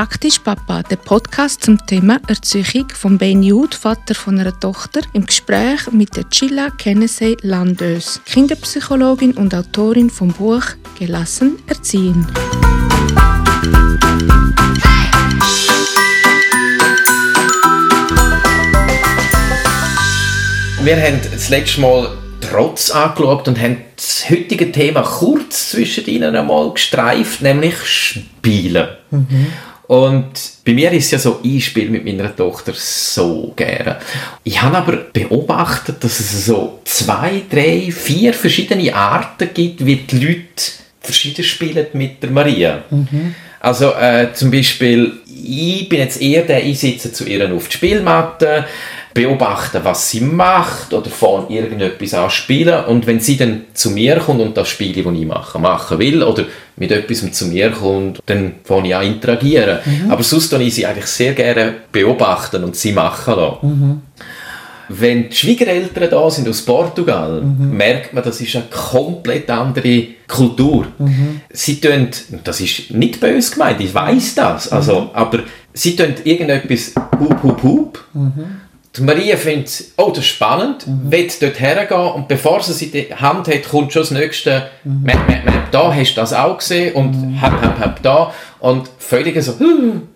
Praktisch Papa, der Podcast zum Thema Erziehung von Ben Jude, Vater von einer Tochter, im Gespräch mit der Chilla Kennedy Landös, Kinderpsychologin und Autorin vom Buch Gelassen erziehen. Wir haben das letzte Mal Trotz angeschaut und haben das heutige Thema kurz zwischen ihnen einmal gestreift, nämlich Spielen. Mhm. Und bei mir ist es ja so, ich spiele mit meiner Tochter so gerne. Ich habe aber beobachtet, dass es so zwei, drei, vier verschiedene Arten gibt, wie die Leute verschieden spielen mit der Maria. Mhm. Also äh, zum Beispiel, ich bin jetzt eher der, ich sitze zu ihr auf die Spielmatte, beobachten, was sie macht oder von irgendetwas an spielen und wenn sie dann zu mir kommt und das Spiel, das ich mache, machen will oder mit etwas zu mir kommt, dann fange ich an interagieren. Mhm. Aber sonst tue ich sie eigentlich sehr gerne beobachten und sie machen lassen. Mhm. Wenn die Schwiegereltern da sind aus Portugal, mhm. merkt man, das ist eine komplett andere Kultur. Mhm. Sie tun, das ist nicht böse gemeint, ich weiß das, also, mhm. aber sie tun irgendetwas hup, hup, hup. Die Maria findet, oh, das ist spannend, mhm. will dort hergehen und bevor sie sie in die Hand hat, kommt schon das nächste, mhm. Map, Map, Map, da hast du das auch gesehen und mhm. hab, hab, hab, da und völlig so, mhm.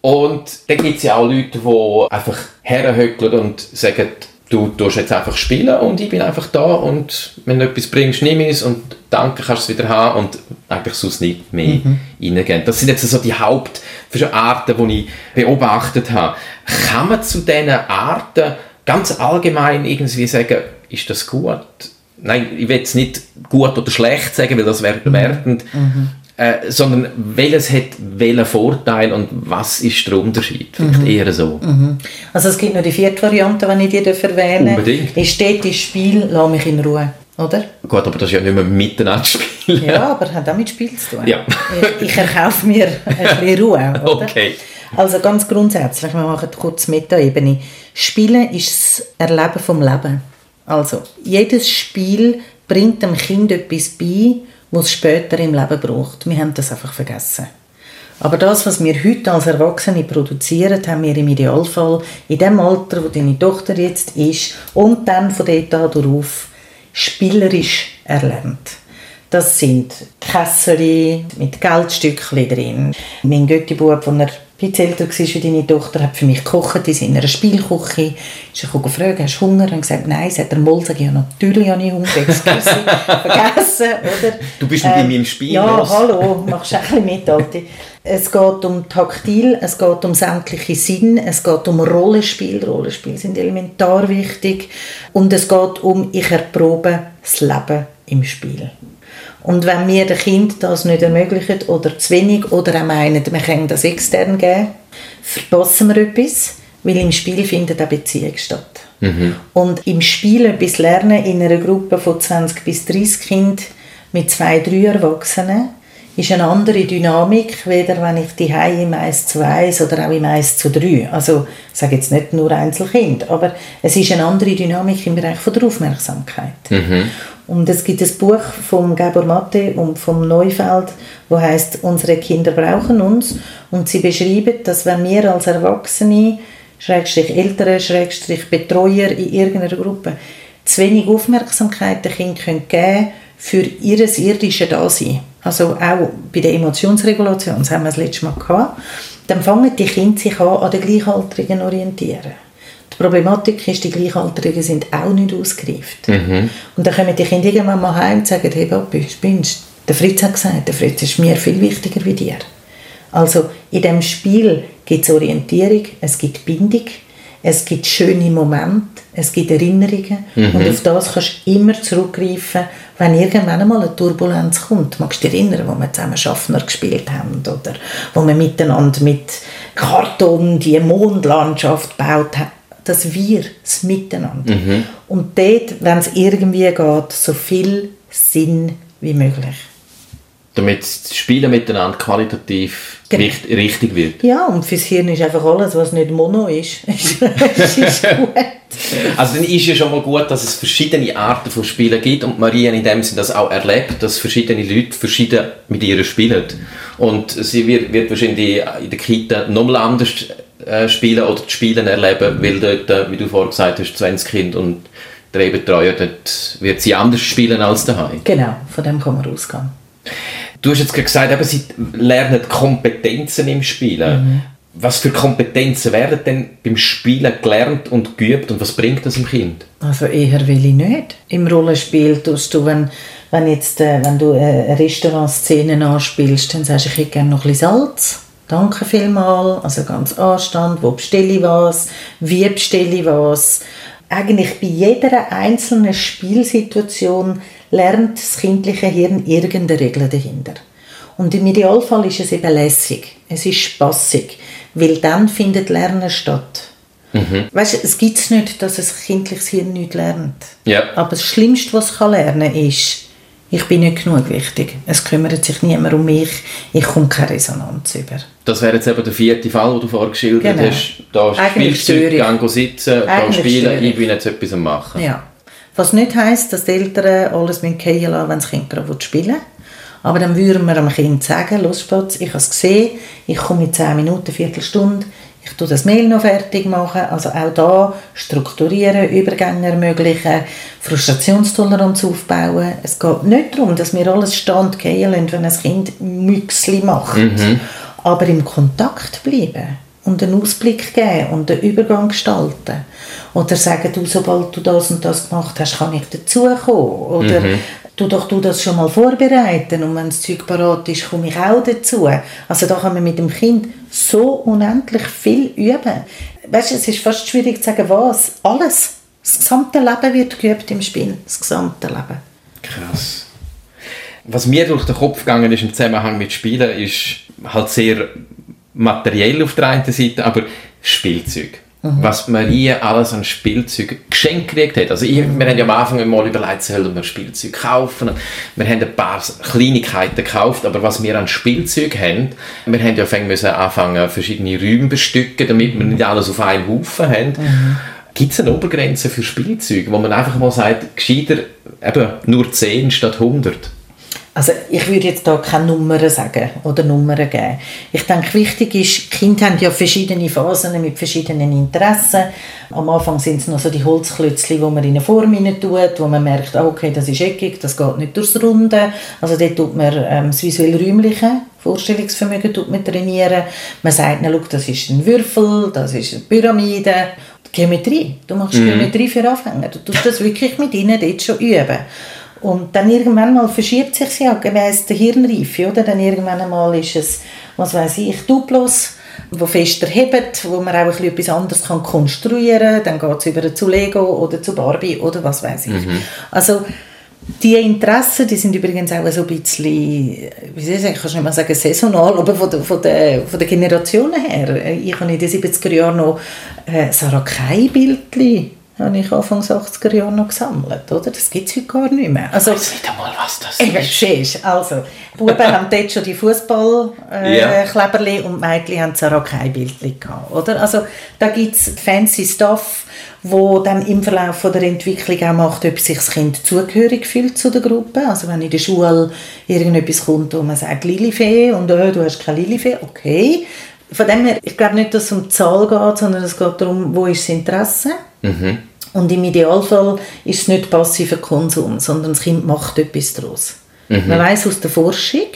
und dann gibt es ja auch Leute, die einfach herhöckeln und sagen, du tust jetzt einfach spielen und ich bin einfach da und wenn du etwas bringst, nimm es und danke, kannst du es wieder haben und eigentlich sonst nicht mehr mhm. reingehen. Das sind jetzt so die Hauptarten, die ich beobachtet habe. Kann man zu diesen Arten ganz allgemein irgendwie sagen, ist das gut? Nein, ich will jetzt nicht gut oder schlecht sagen, weil das wäre bewertend. Mhm. mhm. Äh, sondern welches hat welchen Vorteil und was ist der Unterschied? Vielleicht mhm. eher so. Mhm. Also es gibt noch die vierte Variante, wenn ich die erwähne. Unbedingt. Steht Spiel, lass mich in Ruhe. Oder? Gut, aber das ist ja nicht mehr miteinander spielen. Ja, aber hat auch mit Spiel zu tun. Ja. ich, ich erkaufe mir ein bisschen Ruhe. Oder? Okay. Also ganz grundsätzlich, wir machen kurz Meta-Ebene. Spielen ist das Erleben vom Leben. Also jedes Spiel bringt dem Kind etwas bei, was es später im Leben braucht. Wir haben das einfach vergessen. Aber das, was wir heute als Erwachsene produzieren, haben wir im Idealfall in dem Alter, wo deine Tochter jetzt ist, und dann von dort an darauf spielerisch erlernt. Das sind Kessel mit Geldstückchen drin. Mein Göttibub, als er bisschen älter war wie deine Tochter, hat für mich gekocht in seiner Spielküche. Ist er gefragt, hast du Hunger? Und gesagt, nein, sagt er mal, sage ich, ja, natürlich habe ich Hunger, excuse, vergessen, oder? Du bist mit äh, in meinem Spiel Ja, los. hallo, machst du ein bisschen mit, Alti. Es geht um Taktil, es geht um sämtliche Sinn, es geht um Rollenspiel. Rollenspiel sind elementar wichtig. Und es geht um, ich erprobe das Leben im Spiel. Und wenn wir dem Kind das nicht ermöglichen oder zu wenig oder auch meinen, wir können das extern geben, verpassen wir etwas, weil im Spiel findet eine Beziehung statt. Mhm. Und im Spiel etwas lernen in einer Gruppe von 20 bis 30 Kindern mit zwei, drei Erwachsenen ist eine andere Dynamik, weder wenn ich die im 1 zu 1 oder auch im 1 zu 3. Also, ich sage jetzt nicht nur Einzelkind, aber es ist eine andere Dynamik im Bereich von der Aufmerksamkeit. Mhm. Und es gibt ein Buch von Gabor Matte und vom Neufeld, wo heißt Unsere Kinder brauchen uns. Und sie beschreiben, dass wenn wir als Erwachsene, Schrägstrich Eltern, Schrägstrich Betreuer in irgendeiner Gruppe, zu wenig Aufmerksamkeit den Kindern geben können für ihr irdisches Dasein, also auch bei der Emotionsregulation, das haben wir das letzte Mal gehabt, dann fangen die Kinder sich an, an den Gleichaltrigen orientieren. Die Problematik ist, die Gleichaltrigen sind auch nicht ausgereift. Mhm. Und dann kommen die Kinder irgendwann mal heim und sagen, hey Papi, spinnst Der Fritz hat gesagt, der Fritz ist mir viel wichtiger wie dir. Also in dem Spiel gibt es Orientierung, es gibt Bindung, es gibt schöne Momente, es gibt Erinnerungen mhm. und auf das kannst du immer zurückgreifen, wenn irgendwann einmal eine Turbulenz kommt. Magst du dich erinnern, wo wir zusammen Schaffner gespielt haben oder wo wir miteinander mit Karton die Mondlandschaft gebaut haben? Das Wir, das Miteinander. Mhm. Und dort, wenn es irgendwie geht, so viel Sinn wie möglich damit das Spielen miteinander qualitativ genau. richtig, wird. Ja, und fürs Hirn ist einfach alles, was nicht Mono ist, ist, ist gut. Also dann ist ja schon mal gut, dass es verschiedene Arten von Spielen gibt und Maria in dem Sinne das auch erlebt, dass verschiedene Leute verschieden mit ihr spielen. Und sie wird, wird wahrscheinlich in der Kita nochmal anders äh, spielen oder die Spielen erleben, weil dort, äh, wie du vorhin gesagt hast, 20 Kinder und drei Betreuer, dort wird sie anders spielen als daheim. Genau, von dem kann man ausgehen. Du hast jetzt gerade gesagt, eben, sie lernen Kompetenzen im Spielen. Mhm. Was für Kompetenzen werden denn beim Spielen gelernt und geübt und was bringt das im Kind? Also eher will ich nicht. Im Rollenspiel tust du, wenn, wenn, jetzt, äh, wenn du eine Restaurantszene anspielst, dann sagst du, ich hätte gerne noch ein bisschen Salz. Danke vielmals, also ganz Anstand, wo bestelle ich was, wie bestelle ich was. Eigentlich bei jeder einzelnen Spielsituation lernt das kindliche Hirn irgendeine Regel dahinter. Und im Idealfall ist es eben lässig, es ist spaßig, weil dann findet Lernen statt. Mhm. Weißt du, es gibt nicht, dass ein kindliches Hirn nicht lernt. Ja. Aber das Schlimmste, was es lernen kann, ist, ich bin nicht genug wichtig. Es kümmert sich niemand um mich. Ich komme keine Resonanz über. Das wäre jetzt eben der vierte Fall, den du vorgeschildert genau. hast. Da spielst du, geh sitzen, da spielen, ich bin jetzt etwas am machen. Ja. Was nicht heisst, dass die Eltern alles fallen lassen, wenn das Kind gerade spielen will. Aber dann würden wir dem Kind sagen, los Spatz, ich habe es gesehen, ich komme in 10 Minuten, Viertelstunde, ich tue das Mail noch fertig machen. Also auch da strukturieren, Übergänge ermöglichen, Frustrationstoleranz aufbauen. Es geht nicht darum, dass wir alles stand lassen, wenn ein Kind Müchsli macht. Mhm. Aber im Kontakt bleiben und einen Ausblick geben und einen Übergang gestalten. Oder sagen, du, sobald du das und das gemacht hast, kann ich dazukommen. Oder mhm. du doch du das schon mal vorbereiten und wenn das Zeug parat ist, komme ich auch dazu. Also da kann man mit dem Kind so unendlich viel üben. Weißt du, es ist fast schwierig zu sagen, was. Alles. Das gesamte Leben wird geübt im Spiel. Das gesamte Leben. Krass. Was mir durch den Kopf gegangen ist im Zusammenhang mit Spielen, ist halt sehr materiell auf der einen Seite, aber Spielzeug. Mhm. Was Maria alles an Spielzeug geschenkt gekriegt hat. Also ich, wir haben ja am Anfang mal überlegt, sollen wir Spielzeug kaufen? Wir haben ein paar Kleinigkeiten gekauft, aber was wir an Spielzeug haben, wir haben ja müssen anfangen, verschiedene Räume bestücken, damit wir nicht alles auf einem Haufen haben. Mhm. Gibt es eine Obergrenze für Spielzeug, wo man einfach mal sagt, gescheiter eben nur 10 statt 100? Also ich würde jetzt da keine Nummern sagen oder Nummern geben. Ich denke, wichtig ist, Kinder haben ja verschiedene Phasen mit verschiedenen Interessen. Am Anfang sind es noch so die Holzklötzchen, die man in eine Form tut, wo man merkt, oh, okay, das ist eckig, das geht nicht durchs Runde. Also dort tut man ähm, das visuell-räumliche Vorstellungsvermögen tut man trainieren. Man sagt, na, das ist ein Würfel, das ist eine Pyramide. Geometrie. Du machst mhm. Geometrie für Anfänger. Du tust das wirklich mit ihnen dort schon üben. Und dann irgendwann mal verschiebt sich ja gemäß der Hirnreife, oder? Dann irgendwann einmal ist es, was weiß ich, Duplos, wo fester hebt, wo man auch etwas anderes kann konstruieren kann. Dann geht es über zu Lego oder zu Barbie oder was weiß ich. Mhm. Also die Interessen, die sind übrigens auch so ein bisschen, wie soll ich sagen, kannst nicht mal sagen saisonal, aber von der, von der, von der Generation her. Ich habe in den 70er Jahren noch äh, Sarakei-Bildchen habe ich Anfang 80er Jahre noch gesammelt, oder? Das gibt es heute gar nicht mehr. Also, ich weiß nicht einmal, was das eben, ist. Siehst, also, die Buben haben dort schon die Fußballkleberli äh, yeah. und die Mädchen haben Sarakei-Bildchen gehabt, oder? Also, da gibt es fancy Stuff, wo dann im Verlauf der Entwicklung auch macht, ob sich das Kind zugehörig fühlt zu der Gruppe. Also wenn in der Schule irgendetwas kommt, wo man sagt Lilifee und oh, du hast keine Lilifee, okay. Von dem her, ich glaube nicht, dass es um die Zahl geht, sondern es geht darum, wo ist das Interesse. Mhm. Und im Idealfall ist es nicht passiver Konsum, sondern das Kind macht etwas daraus. Mhm. Man weiß aus der Forschung,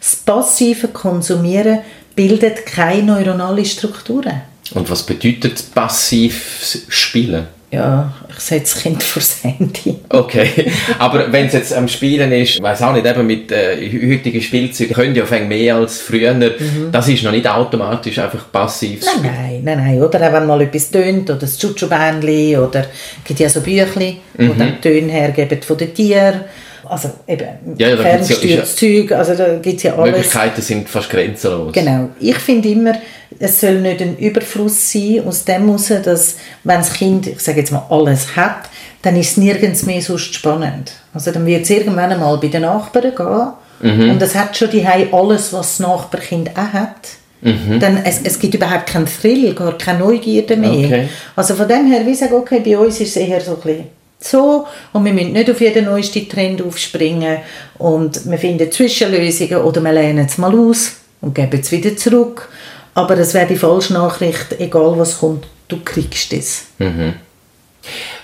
das passive Konsumieren bildet keine neuronalen Strukturen. Und was bedeutet passiv Spielen? Ja, ich setze das Kind vor das Handy. Okay, aber wenn es jetzt am Spielen ist, weiß auch nicht, eben mit äh, heutigen Spielzeugen können ja mehr als früher, mhm. das ist noch nicht automatisch einfach passiv. Nein, nein, nein, nein. oder auch wenn mal etwas tönt, oder das Chuchu-Bändchen, oder es gibt ja so Büchlein, mhm. die dann Töne hergeben von den Tieren. Also eben ja, ja, ferngesteuertes Zeug, also da gibt es ja alles. Möglichkeiten sind fast grenzenlos. Genau. Ich finde immer, es soll nicht ein Überfluss sein aus dem heraus, dass wenn das Kind, ich sage jetzt mal, alles hat, dann ist es nirgends mehr so spannend. Also dann wird es irgendwann einmal bei den Nachbarn gehen mhm. und es hat schon die alles, was das Nachbarkind auch hat. Dann, es, es gibt überhaupt keinen Thrill, gar keine Neugierde mehr. Okay. Also von dem her, wie ich sage, okay, bei uns ist es eher so ein bisschen so und wir müssen nicht auf jeden neuesten Trend aufspringen und wir finden Zwischenlösungen oder wir lehnen es mal aus und geben es wieder zurück. Aber es wäre die falsche Nachricht, egal was kommt, du kriegst es.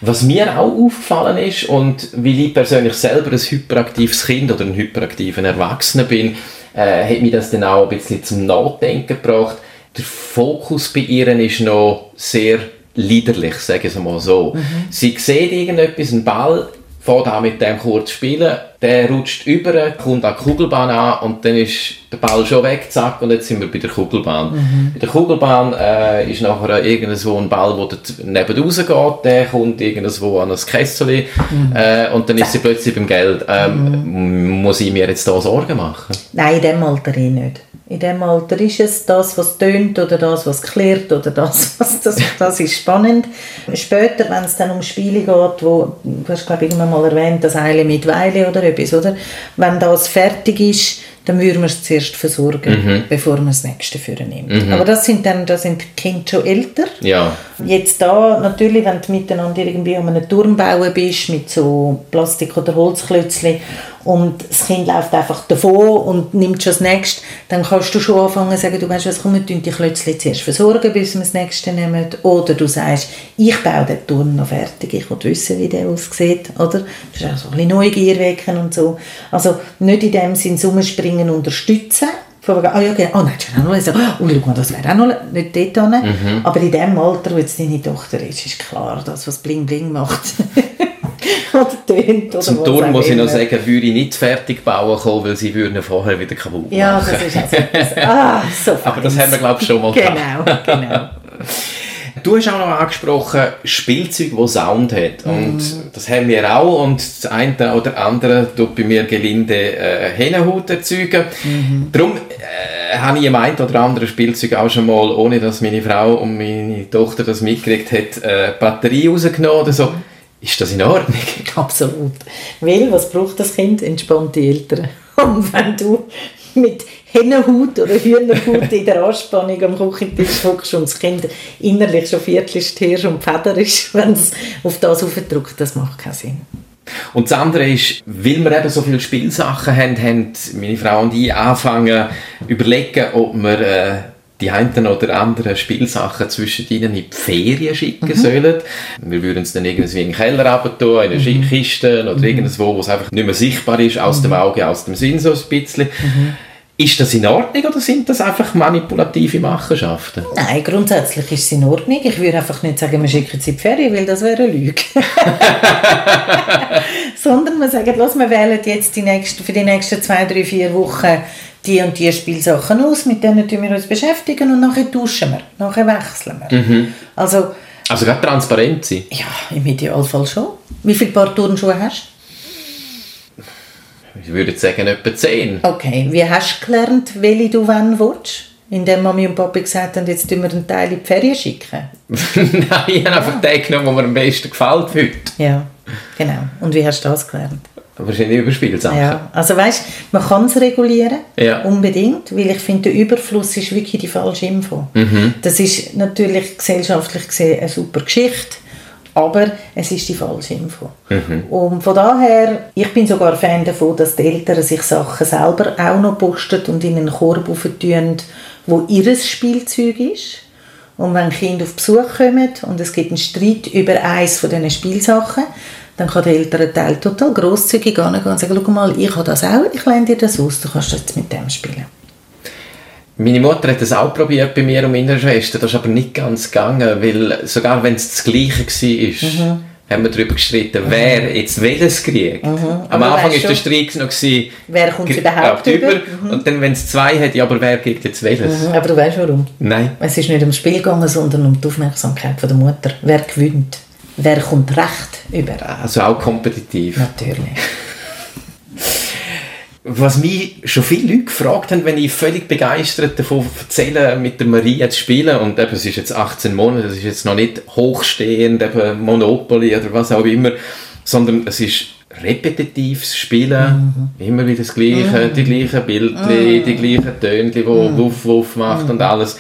Was mir auch aufgefallen ist und weil ich persönlich selber ein hyperaktives Kind oder ein hyperaktiver Erwachsener bin, äh, hat mich das dann auch ein bisschen zum Nachdenken gebracht. Der Fokus bei ihr ist noch sehr liederlich, sage ich es mal so. Sie sieht irgendetwas, einen Ball, fährt an mit dem kurz spielen, der rutscht über, kommt an die Kugelbahn an und dann ist der Ball schon weg, zack, und jetzt sind wir bei der Kugelbahn. Bei der Kugelbahn äh, ist nachher irgendwo ein Ball, der neben rausgeht, der kommt irgendwo an ein Kessel äh, und dann ist sie plötzlich beim Geld. Ähm, Muss ich mir jetzt da Sorgen machen? Nein, in dem Alter eh nicht. In dem Alter ist es das, was tönt oder das, was klärt oder das, was das, das ist spannend. Später, wenn es dann um Spiele geht, wo, du hast glaube ich irgendwann mal erwähnt, das Eile mit Weile oder etwas, oder? Wenn das fertig ist, dann würden wir es zuerst versorgen, bevor man das nächste führen nimmt. Aber das sind dann, da sind die Kinder schon älter. Ja. Jetzt da, natürlich, wenn du miteinander irgendwie um einen Turm bauen bist, mit so Plastik- oder Holzklötzchen und das Kind läuft einfach davon und nimmt schon das nächste, dann kannst du schon anfangen zu sagen, du weißt was, komm, wir tun die Klötzchen zuerst versorgen, bis wir das nächste nehmen. Oder du sagst, ich baue den Turm noch fertig, ich will wissen, wie der aussieht, oder? Das ist auch so ein bisschen Neugier wecken und so. Also nicht in dem Sinn rumspringen, unterstützen, von ah ja, okay, oh nein, schon auch noch so, oh, schau mal, das wäre auch noch nicht dort hin. Aber in dem Alter, wo jetzt deine Tochter ist, ist klar, das, was Bling Bling macht. oder tönt. Oder Zum Turm muss ich noch sagen, würde ich nicht fertig bauen kommen, weil sie würden vorher wieder kaputt machen. Ja, das ist also ah, so Aber das haben wir, glaube ich, schon mal Genau, genau. Du hast auch noch angesprochen, Spielzeug, das Sound hat. Und Mhm. das haben wir auch. Und das eine oder andere tut bei mir gelinde äh, Hennenhaut erzeugen. Mhm. Darum äh, habe ich im einen oder anderen Spielzeug auch schon mal, ohne dass meine Frau und meine Tochter das mitgekriegt hat, äh, Batterie rausgenommen oder so. Ist das in Ordnung? Absolut. Weil, was braucht das Kind? Entspannte Eltern. Und wenn du mit Hennenhaut oder Hühnerhaut in der Anspannung am Küchentisch hockst und das Kind innerlich schon viertlich Hirsch und Feder ist, wenn es auf das aufdrückt, das macht keinen Sinn. Und das andere ist, weil wir eben so viele Spielsachen haben, haben meine Frau und ich angefangen überlegen, ob wir äh, die einen oder anderen Spielsachen zwischen ihnen in die Ferien schicken sollen. Wir würden es dann irgendwie in den Keller runter tun, in eine Kiste oder irgendwo, wo es einfach nicht mehr sichtbar ist, aus dem Auge, aus dem Sinn so ein bisschen. Ist das in Ordnung oder sind das einfach manipulative Machenschaften? Nein, grundsätzlich ist es in Ordnung. Ich würde einfach nicht sagen, wir schicken sie in die Ferien, weil das wäre eine Lüge. Sondern wir sagen, los, wir wählen jetzt die nächsten, für die nächsten zwei, drei, vier Wochen die und die Spielsachen aus, mit denen wir uns beschäftigen und nachher tauschen wir, nachher wechseln wir. Also, Also gerade transparent sein. ja, im Idealfall schon. Wie viele Paar Turnschuhe hast Ich würde sagen etwa 10. du? Okay, wie hast du gelernt, welche du wann willst? Indem Mami und Papi gesagt haben, jetzt tun wir einen Teil in die Ferien schicken. Nein, ich habe einfach den genommen, der mir am besten gefällt heute. Ja, genau. Und wie hast du das gelernt? Wahrscheinlich über Spielsachen. Ja, also weißt, man kann es regulieren, Ja. unbedingt, weil ich finde, der Überfluss ist wirklich die falsche Info. Das ist natürlich gesellschaftlich gesehen eine super Geschichte, aber es ist die falsche Info. Und von daher, ich bin sogar Fan davon, dass die Eltern sich Sachen selber auch noch posten und in einen Korb tun, wo ihres Spielzeug ist. Und wenn Kinder auf Besuch kommen und es gibt einen Streit über eines von diesen Spielsachen, dann kann der ältere Teil total grosszügig angehen und sagen, schau mal, ich habe das auch, ich lerne dir das aus, du kannst jetzt mit dem spielen. Meine Mutter hat das auch probiert bei mir und meiner Schwester. Das ist aber nicht ganz gegangen, weil sogar wenn es das Gleiche war, Mhm. haben wir darüber gestritten, wer jetzt welches kriegt. Am Aber Anfang war der Streit noch, gewesen, wer kommt überhaupt über. über? Mhm. Und dann, wenn es zwei hat, ja, aber wer kriegt jetzt welches? Aber du weißt warum. Nein. Es ist nicht ums Spiel gegangen, sondern um die Aufmerksamkeit von der Mutter. Wer gewinnt? Wer kommt recht über? Also auch kompetitiv. Natürlich. Was mich schon viele Leute gefragt haben, wenn ich völlig begeistert davon erzähle, mit der Maria zu spielen, und eben, es ist jetzt 18 Monate, das ist jetzt noch nicht hochstehend, eben Monopoly oder was auch immer, sondern es ist repetitives Spielen, mhm. immer wieder das Gleiche, mhm. die gleichen Bilder, mhm. die gleichen Töne, die mhm. Wuff Wuff macht und alles.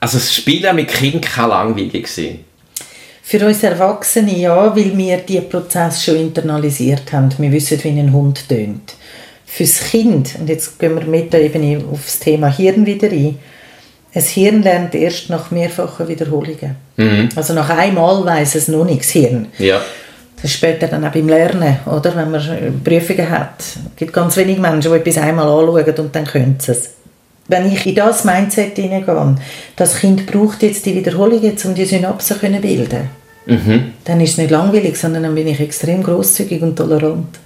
Also das Spielen mit Kind kann langweilig sein. Für uns Erwachsene ja, weil wir diesen Prozess schon internalisiert haben. Wir wissen, wie ein Hund tönt. Fürs Kind, und jetzt gehen wir mit eben auf das Thema Hirn wieder ein, ein Hirn lernt erst nach mehrfachen Wiederholungen. Mhm. Also nach einmal weiß es noch nichts Hirn. Ja. Das ist später dann auch beim Lernen, oder? wenn man Prüfungen hat. Es gibt ganz wenige Menschen, die etwas einmal anschauen und dann können sie es. Wenn ich in das Mindset hineingehe, das Kind braucht jetzt die Wiederholungen, um die Synapsen zu bilden, mhm. dann ist es nicht langweilig, sondern dann bin ich extrem großzügig und tolerant.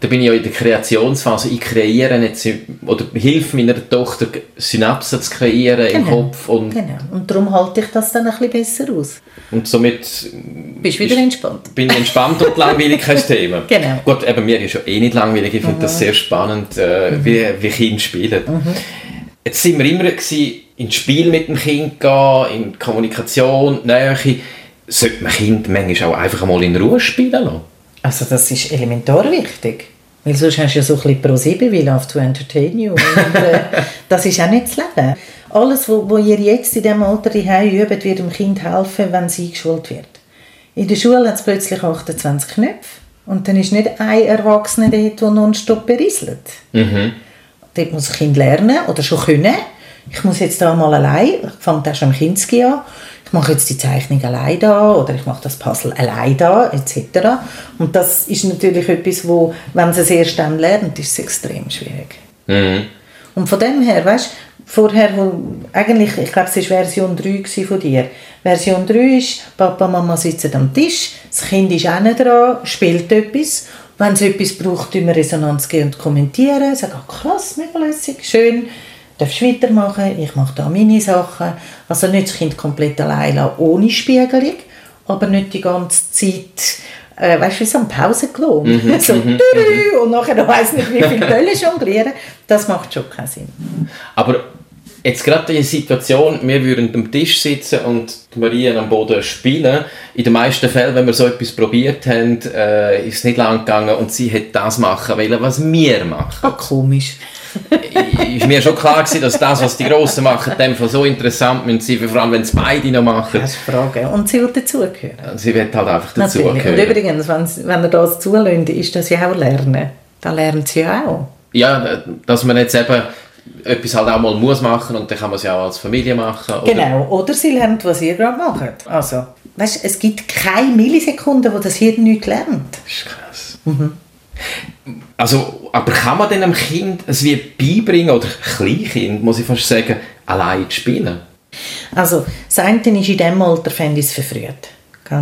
Da bin ich ja in der Kreationsphase. Ich kreiere jetzt, oder hilf meiner Tochter, Synapsen zu kreieren genau. im Kopf. Und genau. Und darum halte ich das dann ein bisschen besser aus. Und somit... Bist du wieder entspannt. Bin ich entspannt und langweilig kein Thema. Genau. Gut, eben mir ist ja eh nicht langweilig. Ich finde mhm. das sehr spannend, äh, mhm. wie, wie Kinder spielen. Mhm. Jetzt sind wir immer gewesen, ins Spiel mit dem Kind gehen, in Kommunikation, Nähe. Sollte man Kind manchmal auch einfach mal in Ruhe spielen lassen? Also das ist elementar wichtig. Weil sonst hast du ja so ein bisschen pro 7 wie Love to Entertain You. Und, äh, das ist auch nicht das Leben. Alles, was ihr jetzt in diesem Alter übt, wird dem Kind helfen, wenn es eingeschult wird. In der Schule hat es plötzlich 28 Knöpfe. Und dann ist nicht ein Erwachsener dort, der nonstop berieselt. Mhm. Dort muss das Kind lernen oder schon können. Ich muss jetzt da mal allein, ich fange auch schon im Kinski an, ich mache jetzt die Zeichnung allein da oder ich mache das Puzzle allein da etc. Und das ist natürlich etwas, wo, wenn sie es erst dann lernt, ist es extrem schwierig. Mhm. Und von dem her, weißt vorher, wo, eigentlich, ich glaube, es war Version 3 von dir. Version 3 ist, Papa und Mama sitzen am Tisch, das Kind ist auch dran, spielt etwas. Wenn es etwas braucht, tun wir Resonanz gehen und kommentieren, sagen, oh, krass, mega lässig, schön darfst weitermachen, ich mache da meine Sachen. Also nicht das Kind komplett allein lassen, ohne Spiegelung, aber nicht die ganze Zeit, äh, weißt du, wie so ein Pausenklon. Mhm, so, mhm, mhm. und nachher weiß nicht, wie viele Bälle jonglieren. Das macht schon keinen Sinn. Aber Jetzt gerade die Situation, wir würden am Tisch sitzen und Maria am Boden spielen. In den meisten Fällen, wenn wir so etwas probiert haben, äh, ist es nicht lang gegangen und sie hat das machen wollen, was wir machen. Ah, komisch. Ist mir schon klar gewesen, dass das, was die Grossen machen, dem Fall so interessant müssen sein, vor allem wenn es beide noch machen. Das ist Frage. Und sie wird dazugehören. Sie wird halt einfach dazugehören. Und übrigens, wenn, wenn er das zulässt, ist das ja auch Lernen. Da lernt sie ja auch. Ja, dass man jetzt eben etwas halt auch mal muss machen und dann kann man es ja auch als Familie machen. Oder? Genau, oder sie lernt, was ihr gerade macht. Also, weißt, es gibt keine Millisekunde, wo das Hirn nicht lernt. Das ist krass. Mhm. Also, aber kann man denn einem Kind es wie beibringen, oder Kleinkind, muss ich fast sagen, allein zu spielen? Also, das eine ist in diesem Alter, fände ich es verfrüht.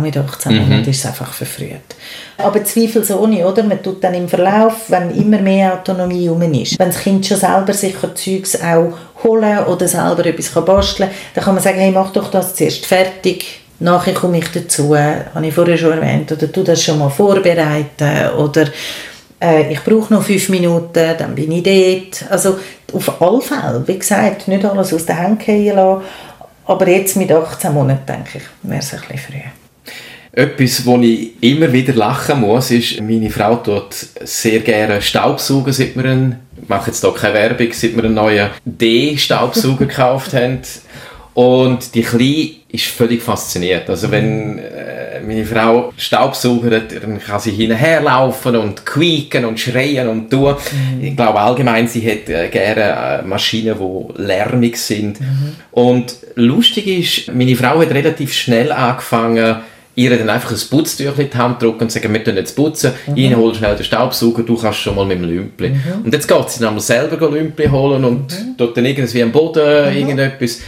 Mit 18 mhm. Monaten ist es einfach verfrüht. Aber zweifelsohne, oder? Man tut dann im Verlauf, wenn immer mehr Autonomie herum ist, wenn das Kind schon selber sicher Zeugs auch holen oder selber etwas basteln kann, dann kann man sagen, hey, mach doch das zuerst fertig, nachher komme ich dazu, habe ich vorher schon erwähnt, oder tu das schon mal vorbereiten, oder äh, ich brauche noch fünf Minuten, dann bin ich dort. Also auf alle Fälle, wie gesagt, nicht alles aus der Hand fallen lassen, aber jetzt mit 18 Monaten, denke ich, wäre es ein bisschen früh. Etwas, wo ich immer wieder lachen muss, ist, meine Frau tut sehr gerne Staubsaugen, seit wir einen, ich mache jetzt hier keine Werbung, seit wir einen neuen D-Staubsauger gekauft haben. Und die Kleine ist völlig fasziniert. Also wenn äh, meine Frau Staubsaugert, dann kann sie hinterherlaufen und quieken und schreien und tun. Mhm. Ich glaube allgemein, sie hat äh, gerne äh, Maschinen, die lärmig sind. Mhm. Und lustig ist, meine Frau hat relativ schnell angefangen, ihr dann einfach ein Putztüchchen in die Hand drücken und sagen, wir tun jetzt putzen, mhm. ich hole schnell den Staubsauger, du kannst schon mal mit dem Lümpli. Mhm. Und jetzt geht sie dann selber Lümpli holen und mhm. dort dann irgendwie am Boden mhm. irgendetwas.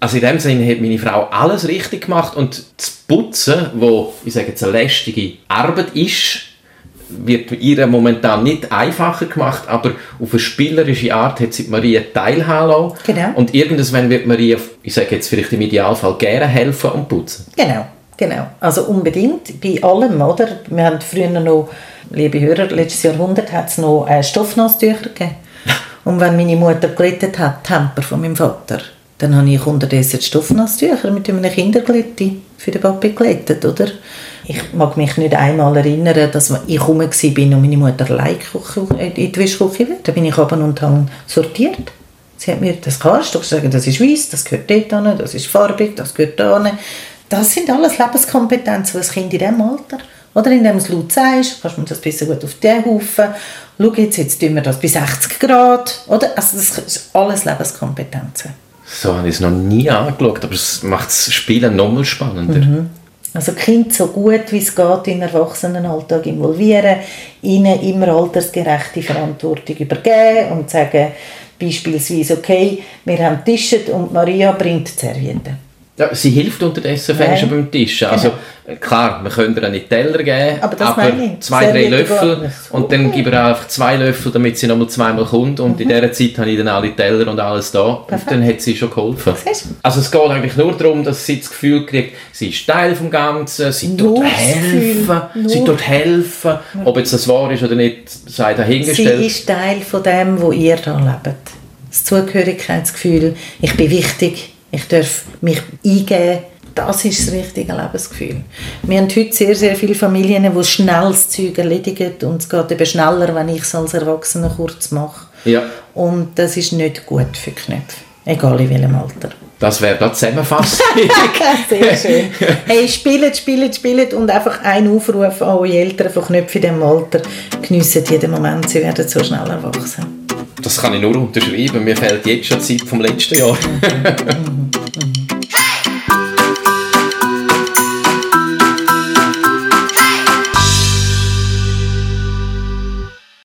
Also in dem Sinne hat meine Frau alles richtig gemacht und das Putzen, wo ich sage jetzt eine lästige Arbeit ist, wird ihr momentan nicht einfacher gemacht, aber auf eine spielerische Art hat sie Maria teilhaben lassen. Genau. Und irgendwann wird Maria, ich sage jetzt vielleicht im Idealfall, gerne helfen und putzen. Genau. Genau, also unbedingt, bei allem, oder? Wir haben früher noch, liebe Hörer, letztes Jahrhundert hat es noch äh, Stoffnasstücher gegeben. Und wenn meine Mutter glättet hat, Temper von meinem Vater, dann habe ich unterdessen die Stoffnasstücher mit einem Kinderglätti für den Papi glättet, oder? Ich mag mich nicht einmal erinnern, dass ich rum war und meine Mutter allein in die Wischküche wird. Da bin ich aber und habe sortiert. Sie hat mir, das kannst du sagen, das ist weiß, das gehört dort hin, das ist farbig, das gehört da. Das sind alles Lebenskompetenzen, die ein Kind in diesem Alter oder indem du es laut sagst, kannst du das bisschen gut auf den Haufen. Schau jetzt, jetzt tun wir das bei 60 Grad. Oder? Also das ist alles Lebenskompetenzen. So habe ich es noch nie angeschaut, aber es macht das Spielen noch mal spannender. Mhm. Also Kind so gut wie es geht in den Erwachsenenalltag involvieren, ihnen immer altersgerechte Verantwortung übergeben und sagen beispielsweise, okay, wir haben Tische und Maria bringt die Servietten. Ja, sie hilft unterdessen Nein. schon beim Tisch. Genau. Also klar, wir können ihr einen Teller geben, aber, aber zwei, drei Löffel und dann gebe ich einfach zwei Löffel, damit sie nochmal zweimal kommt und mhm. in dieser Zeit habe ich dann alle Teller und alles da Perfekt. und dann hat sie schon geholfen. Also es geht eigentlich nur darum, dass sie das Gefühl kriegt, sie ist Teil vom Ganzen, sie tut helfen, sie tut helfen, ob jetzt das wahr ist oder nicht, sei dahingestellt. Sie ist Teil von dem, wo ihr da lebt. Das Zugehörigkeitsgefühl, ich bin wichtig, ich darf mich eingeben, das ist das richtige Lebensgefühl. Wir haben heute sehr, sehr viele Familien, die schnell das Zeug erledigen und es geht eben schneller, wenn ich es als Erwachsener kurz mache. Ja. Und das ist nicht gut für Knöpfe, egal in welchem Alter. Das wäre da Zusammenfassung. Sehr schön. Hey, spielt, spielt, spielt und einfach ein Aufruf an eure Eltern von Knöpfen in diesem Alter. Geniessen jeden Moment, sie werden so schnell erwachsen. Das kann ich nur unterschreiben. Mir fehlt jetzt schon Zeit vom letzten Jahr.